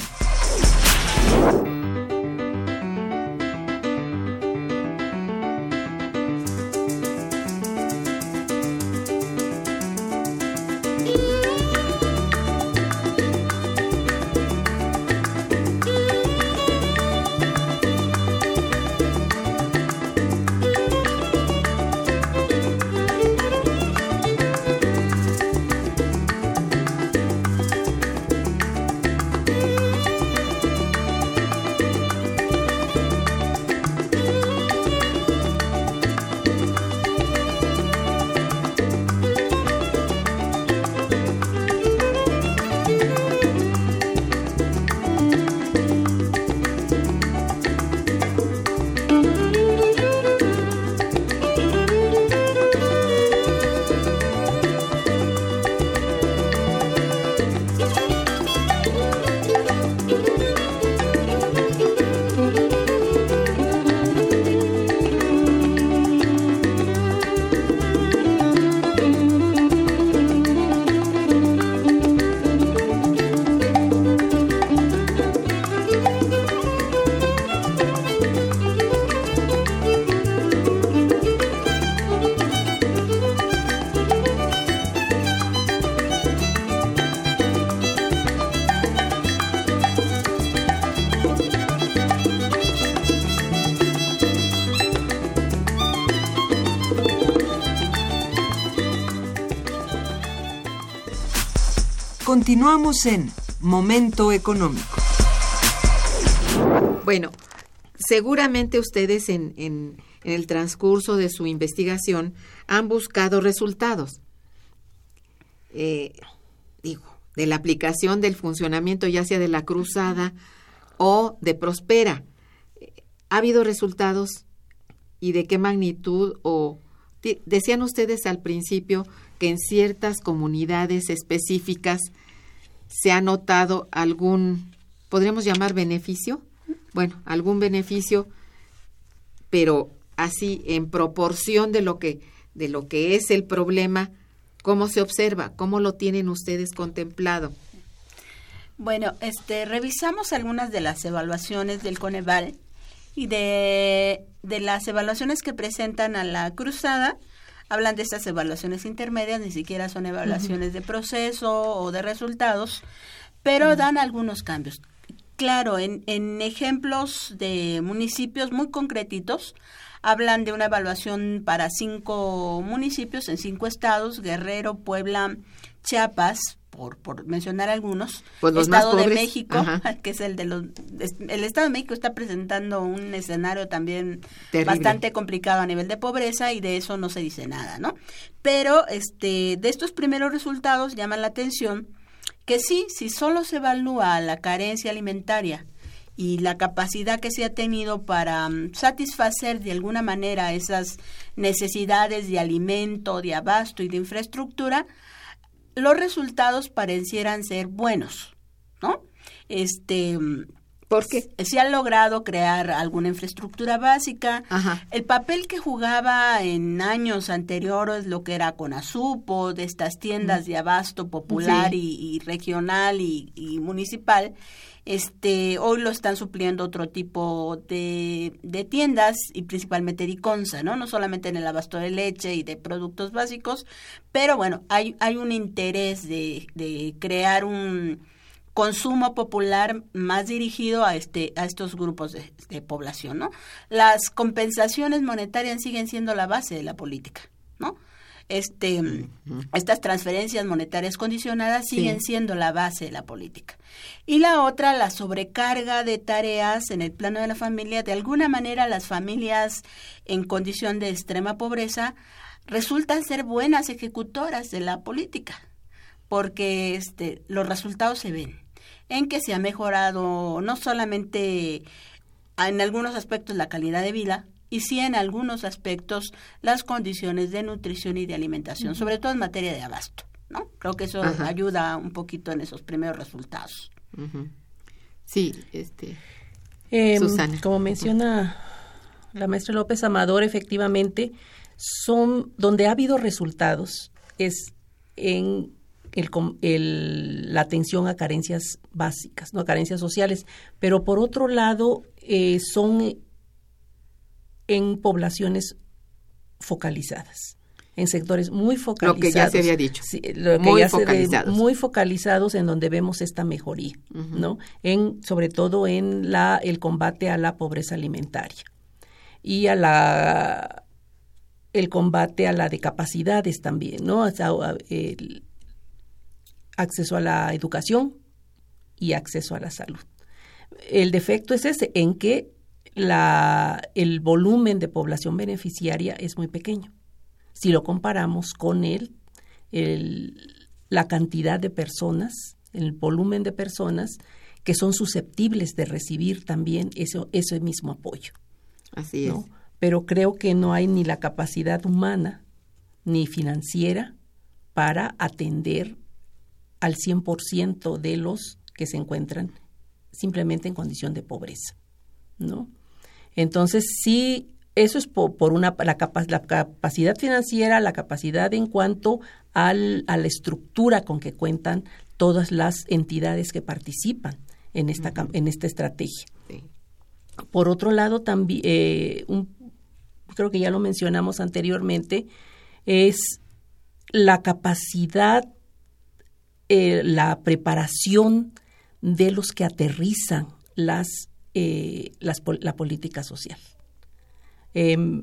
Continuamos en Momento Económico. Bueno, seguramente ustedes en, el transcurso de su investigación han buscado resultados. Eh, digo, de la aplicación del funcionamiento ya sea de la cruzada o de Prospera. ¿Ha habido resultados y de qué magnitud o decían ustedes al principio que en ciertas comunidades específicas se ha notado algún, podríamos llamar beneficio, bueno, algún beneficio, pero así en proporción de lo que de lo que es el problema, cómo se observa, cómo lo tienen ustedes contemplado. Bueno, este revisamos algunas de las evaluaciones del Coneval y de, de las evaluaciones que presentan a la cruzada hablan de estas evaluaciones intermedias, ni siquiera son evaluaciones de proceso o de resultados, pero dan algunos cambios. Claro, en, en ejemplos de municipios muy concretitos, hablan de una evaluación para cinco municipios en cinco estados, Guerrero, Puebla, Chiapas, por, por mencionar algunos, pues Estado de México, que es el de los... El Estado de México está presentando un escenario también bastante complicado a nivel de pobreza y de eso no se dice nada, ¿no? Pero este de estos primeros resultados llaman la atención que sí, si solo se evalúa la carencia alimentaria y la capacidad que se ha tenido para mm, satisfacer de alguna manera esas necesidades de alimento, de abasto y de infraestructura, los resultados parecieran ser buenos, ¿no? Este, porque se ha logrado crear alguna infraestructura básica. El papel que jugaba en años anteriores lo que era con Azupo, de estas tiendas de abasto popular y, regional y, municipal, este, hoy lo están supliendo otro tipo de, de tiendas y principalmente Diconsa, ¿no? No solamente en el abasto de leche y de productos básicos, pero bueno, hay, hay un interés de, de crear un consumo popular más dirigido a este a estos grupos de, de, población, ¿no? Las compensaciones monetarias siguen siendo la base de la política, ¿no? Este, estas transferencias monetarias condicionadas siguen siendo la base de la política. Y la otra, la sobrecarga de tareas en el plano de la familia. De alguna manera, las familias en condición de extrema pobreza resultan ser buenas ejecutoras de la política, porque este, los resultados se ven en que se ha mejorado no solamente en algunos aspectos la calidad de vida, y sí en algunos aspectos las condiciones de nutrición y de alimentación, sobre todo en materia de abasto. ¿no? Creo que eso ayuda un poquito en esos primeros resultados. Sí, este. Em, Susana. Como menciona la maestra López Amador, efectivamente, son donde ha habido resultados es en el, el, la atención a carencias básicas, no a carencias sociales, pero por otro lado eh, son en poblaciones focalizadas en sectores muy focalizados. Lo que ya se había dicho. muy focalizados. muy focalizados en donde vemos esta mejoría, ¿no? En, sobre todo en la, el combate a la pobreza alimentaria y a la el combate a la de capacidades también, ¿no? el acceso a la educación y acceso a la salud. El defecto es ese, en que la, el volumen de población beneficiaria es muy pequeño. Si lo comparamos con el, la cantidad de personas, el volumen de personas que son susceptibles de recibir también eso, ese mismo apoyo. Así es. Pero creo que no hay ni la capacidad humana ni financiera para atender al 100% de los que se encuentran simplemente en condición de pobreza, ¿no? Entonces, sí, eso es por, una, la, capacidad financiera, la capacidad en cuanto al, a la estructura con que cuentan todas las entidades que participan en esta, en esta estrategia. Por otro lado, también, eh, creo que ya lo mencionamos anteriormente, es la capacidad, eh, la preparación de los que aterrizan las eh, la política social. Em,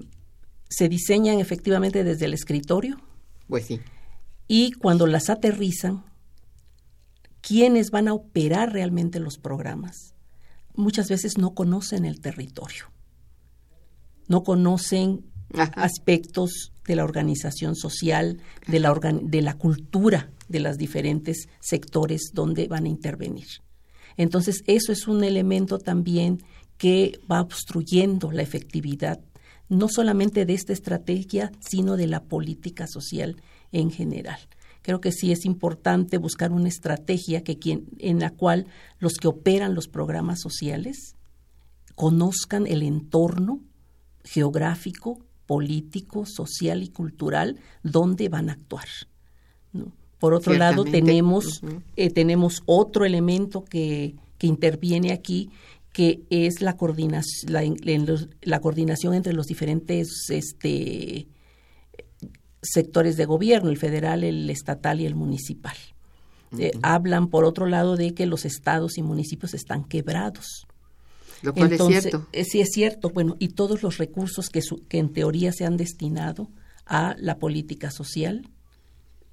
se diseñan efectivamente desde el escritorio. Pues sí. Y cuando las aterrizan, quienes van a operar realmente los programas muchas veces no conocen el territorio, no conocen aspectos de la organización social, de la, de la cultura de los diferentes sectores donde van a intervenir. Entonces, eso es un elemento también que va obstruyendo la efectividad, no solamente de esta estrategia, sino de la política social en general. Creo que sí es importante buscar una estrategia que quien, en la cual los que operan los programas sociales conozcan el entorno geográfico, político, social y cultural donde van a actuar. Por otro lado, tenemos, eh, tenemos otro elemento que, que interviene aquí, que es la coordinación, la, la, coordinación entre los diferentes este, sectores de gobierno, el federal, el estatal y el municipal. Eh, hablan, por otro lado, de que los estados y municipios están quebrados. Lo cual es cierto. Eh, sí, es cierto. Bueno, y todos los recursos que, que en teoría se han destinado a la política social,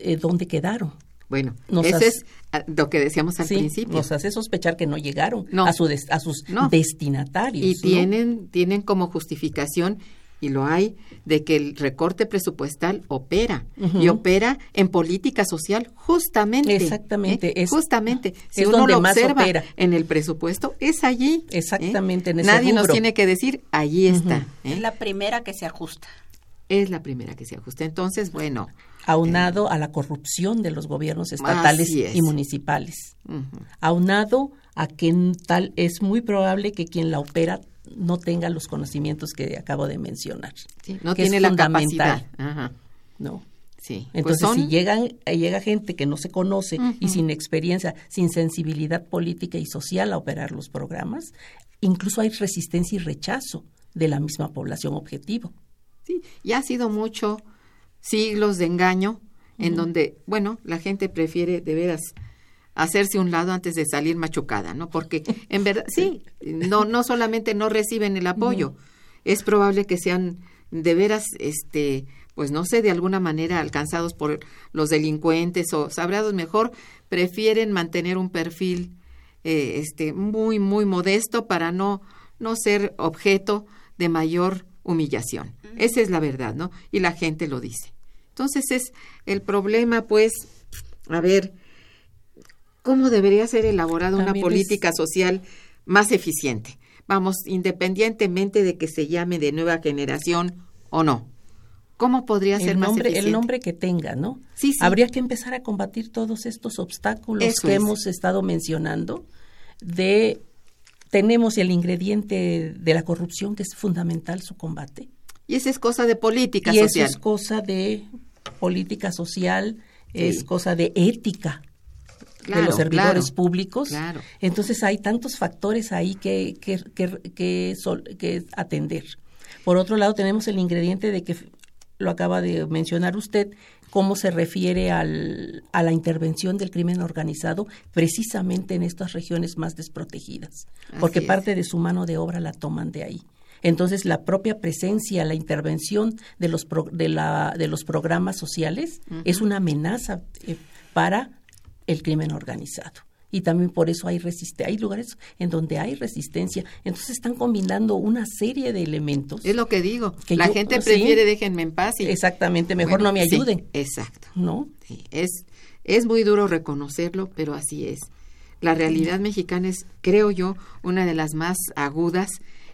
eh, ¿dónde quedaron? Bueno, eso es ah, lo que decíamos al principio. Nos hace sospechar que no llegaron a, su a sus destinatarios. Y tienen, tienen como justificación y lo hay, de que el recorte presupuestal opera y opera en política social justamente. Exactamente. ¿eh? justamente. Si uno lo observa en el presupuesto, es allí. ¿eh? Exactamente. En ese Nadie nos tiene que decir, allí está. ¿eh? Es la primera que se ajusta. Es la primera que se ajusta. Entonces, bueno. Aunado a la corrupción de los gobiernos estatales y municipales. Aunado a que tal es muy probable que quien la opera no tenga los conocimientos que acabo de mencionar. no tiene la capacidad. No. Sí. Pues Entonces, si llegan, llega gente que no se conoce y sin experiencia, sin sensibilidad política y social a operar los programas, incluso hay resistencia y rechazo de la misma población objetivo. Sí, y ha sido mucho siglos de engaño en donde, bueno, la gente prefiere de veras hacerse un lado antes de salir machucada, ¿no? Porque en verdad, sí, no, no solamente no reciben el apoyo, es probable que sean de veras, este, pues no sé, de alguna manera alcanzados por los delincuentes o sabrados mejor, prefieren mantener un perfil eh, este, muy, muy modesto para no, no ser objeto de mayor humillación. Esa es la verdad, ¿no? Y la gente lo dice. Entonces es el problema, pues, a ver, cómo debería ser elaborada una política social más eficiente. Vamos, independientemente de que se llame de nueva generación o no. ¿Cómo podría ser más eficiente? El nombre que tenga, ¿no? Sí, sí. Habría que empezar a combatir todos estos obstáculos que hemos estado mencionando de tenemos el ingrediente de la corrupción que es fundamental su combate. Y esa es cosa de política social. Y eso es cosa de política social, es cosa de ética de los servidores públicos. Entonces hay tantos factores ahí que, que, que, que, atender. Por otro lado, tenemos el ingrediente de que lo acaba de mencionar usted, cómo se refiere al, a la intervención del crimen organizado precisamente en estas regiones más desprotegidas, porque parte de su mano de obra la toman de ahí. Entonces, la propia presencia, la intervención de los, de la, de los programas sociales es una amenaza eh, para el crimen organizado. Y también por eso hay resistencia. Hay lugares en donde hay resistencia. Entonces están combinando una serie de elementos. Es lo que digo. Que la gente prefiere déjenme en paz. Y, exactamente, mejor no me ayuden. exacto. ¿No? es, es muy duro reconocerlo, pero así es. La realidad mexicana es, creo yo, una de las más agudas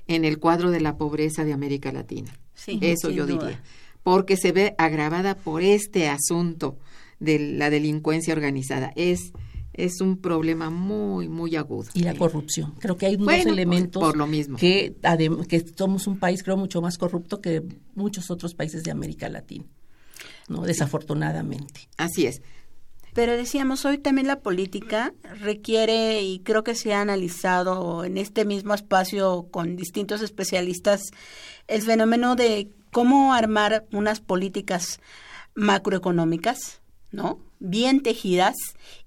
en el cuadro de la pobreza de América Latina. Eso yo diría. Porque se ve agravada por este asunto de la delincuencia organizada. Es es un problema muy, muy agudo. Y la corrupción. Creo que hay dos elementos por lo mismo. Que, que somos un país, creo, mucho más corrupto que muchos otros países de América Latina, ¿no? Desafortunadamente. Así es. Pero decíamos, hoy también la política requiere, y creo que se ha analizado en este mismo espacio con distintos especialistas, el fenómeno de cómo armar unas políticas macroeconómicas ¿no? Bien tejidas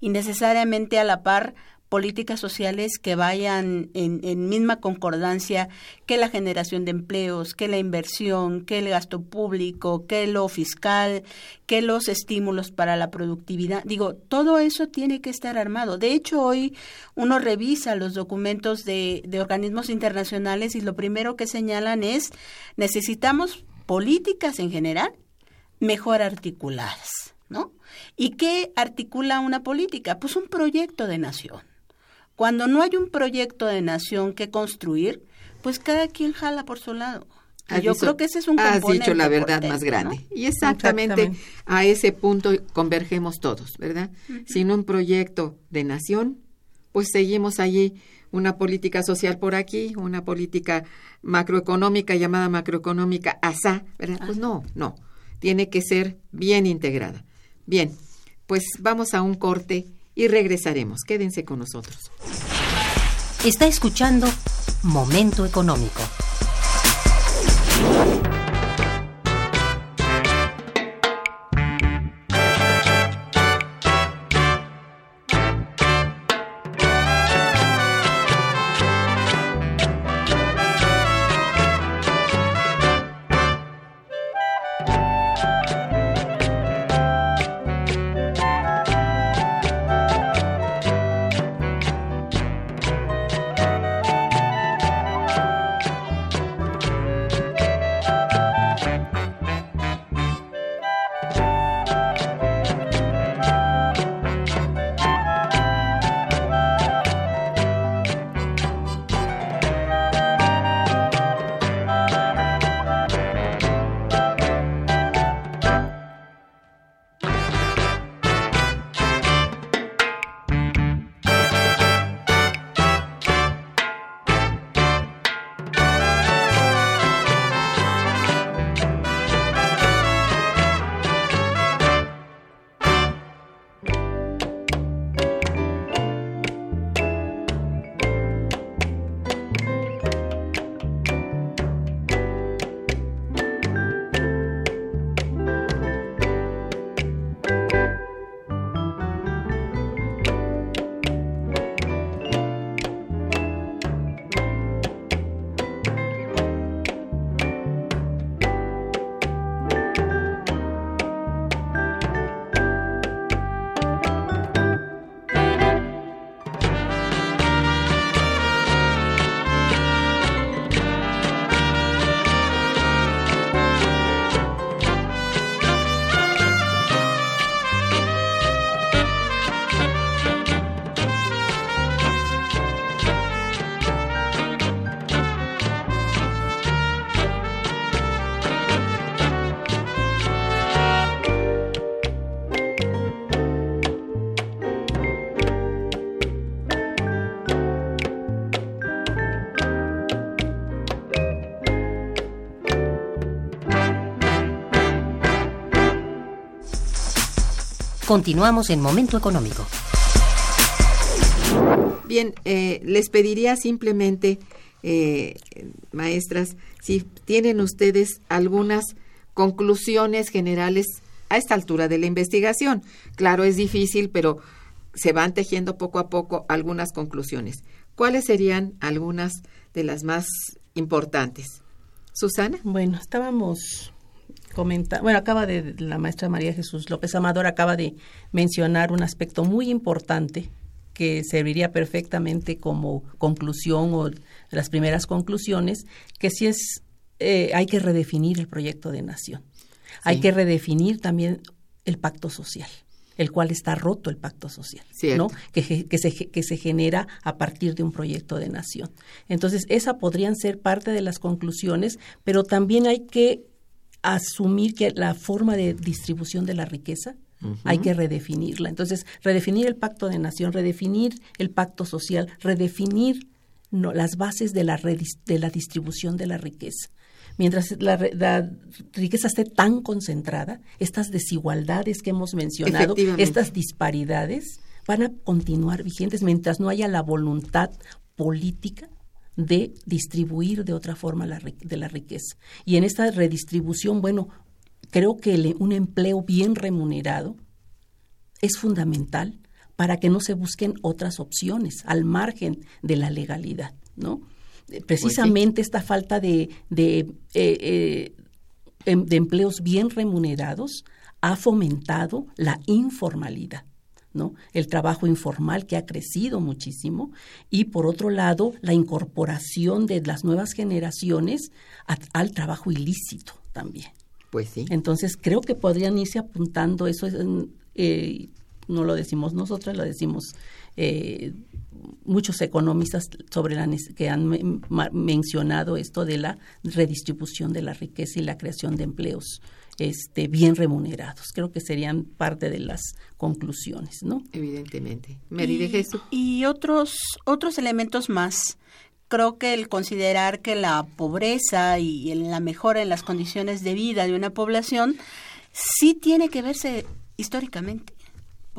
y necesariamente a la par políticas sociales que vayan en, misma concordancia que la generación de empleos, que la inversión, que el gasto público, que lo fiscal, que los estímulos para la productividad. Digo, todo eso tiene que estar armado. De hecho, hoy uno revisa los documentos de, de organismos internacionales y lo primero que señalan es necesitamos políticas en general mejor articuladas, ¿no? ¿Y qué articula una política? Pues un proyecto de nación. Cuando no hay un proyecto de nación que construir, pues cada quien jala por su lado. yo creo que ese es un Has dicho la verdad más grande. Y exactamente, a ese punto convergemos todos, ¿verdad? Sin un proyecto de nación, pues seguimos allí una política social por aquí, una política macroeconómica llamada macroeconómica ASA, ¿verdad? Pues no, no. Tiene que ser bien integrada. Bien, pues vamos a un corte y regresaremos. Quédense con nosotros. Está escuchando Momento Económico. Continuamos en Momento Económico. Bien, eh, les pediría simplemente, eh, maestras, si tienen ustedes algunas conclusiones generales a esta altura de la investigación. Claro, es difícil, pero se van tejiendo poco a poco algunas conclusiones. ¿Cuáles serían algunas de las más importantes? Susana. Bueno, estábamos bueno, acaba de, la maestra María Jesús López Amador acaba de mencionar un aspecto muy importante que serviría perfectamente como conclusión o las primeras conclusiones, que sí es, eh, hay que redefinir el proyecto de nación. Hay que redefinir también el pacto social el cual está roto el pacto social, ¿no? Que, que, se, que se genera a partir de un proyecto de nación. Entonces, esa podrían ser parte de las conclusiones, pero también hay que asumir que la forma de distribución de la riqueza hay que redefinirla. Entonces, redefinir el pacto de nación, redefinir el pacto social, redefinir no, las bases de la, de la distribución de la riqueza. Mientras la, riqueza esté tan concentrada, estas desigualdades que hemos mencionado, estas disparidades, van a continuar vigentes mientras no haya la voluntad política de distribuir de otra forma la, de la riqueza. Y en esta redistribución, bueno, creo que un empleo bien remunerado es fundamental para que no se busquen otras opciones al margen de la legalidad, ¿no? Precisamente esta falta de, de, eh, eh, em, de empleos bien remunerados ha fomentado la informalidad. ¿No? El trabajo informal que ha crecido muchísimo y por otro lado la incorporación de las nuevas generaciones al trabajo ilícito también. Pues sí. Entonces creo que podrían irse apuntando eso. Eh, no lo decimos nosotros, lo decimos eh, muchos economistas sobre la que han mencionado esto de la redistribución de la riqueza y la creación de empleos este, bien remunerados. Creo que serían parte de las conclusiones, ¿no? Evidentemente. y, y otros, otros elementos más. Creo que el considerar que la pobreza y la mejora en las condiciones de vida de una población sí tiene que verse históricamente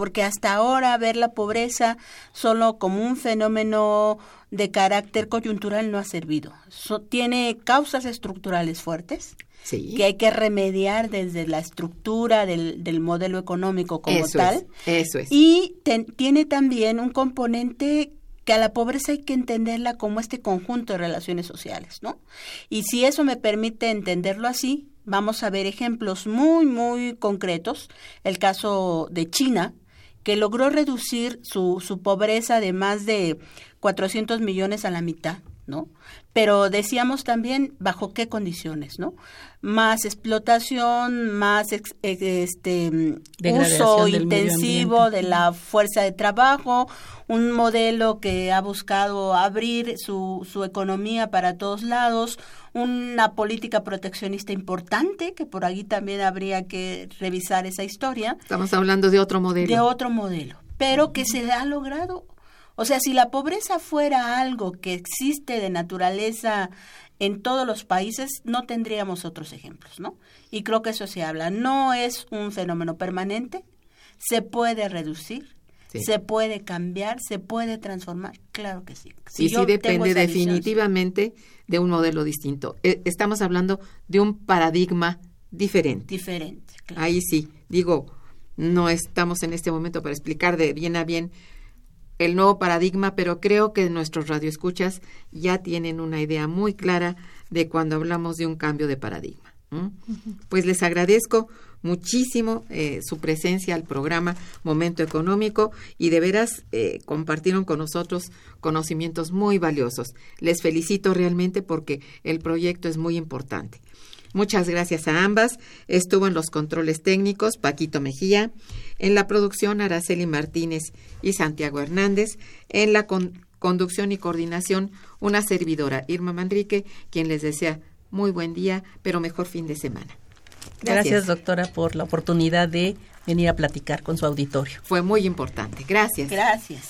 porque hasta ahora ver la pobreza solo como un fenómeno de carácter coyuntural no ha servido. tiene causas estructurales fuertes que hay que remediar desde la estructura del, del modelo económico como tal. eso es. Y tiene también un componente que a la pobreza hay que entenderla como este conjunto de relaciones sociales, ¿no? Y si eso me permite entenderlo así, vamos a ver ejemplos muy, muy concretos. El caso de China, que logró reducir su, su pobreza de más de 400 millones a la mitad, ¿no? Pero decíamos también bajo qué condiciones, ¿no? Más explotación, más este uso intensivo de la fuerza de trabajo, un modelo que ha buscado abrir su, su economía para todos lados, una política proteccionista importante, que por ahí también habría que revisar esa historia. Estamos hablando de otro modelo. De otro modelo, pero que se ha logrado. O sea, si la pobreza fuera algo que existe de naturaleza en todos los países, no tendríamos otros ejemplos, ¿no? Y creo que eso se habla. No es un fenómeno permanente, se puede reducir, se puede cambiar, se puede transformar, claro que sí. sí, sí depende definitivamente de un modelo distinto. Eh, estamos hablando de un paradigma diferente. Diferente, claro. Ahí sí, digo, no estamos en este momento para explicar de bien a bien el nuevo paradigma, pero creo que nuestros radioescuchas ya tienen una idea muy clara de cuando hablamos de un cambio de paradigma. Pues les agradezco muchísimo eh, su presencia al programa Momento Económico y de veras eh, compartieron con nosotros conocimientos muy valiosos. Les felicito realmente porque el proyecto es muy importante. Muchas gracias a ambas. Estuvo en los controles técnicos Paquito Mejía, en la producción Araceli Martínez y Santiago Hernández, en la conducción y coordinación una servidora Irma Manrique, quien les desea muy buen día, pero mejor fin de semana. Gracias. doctora, por la oportunidad de venir a platicar con su auditorio. Fue muy importante. Gracias. Gracias.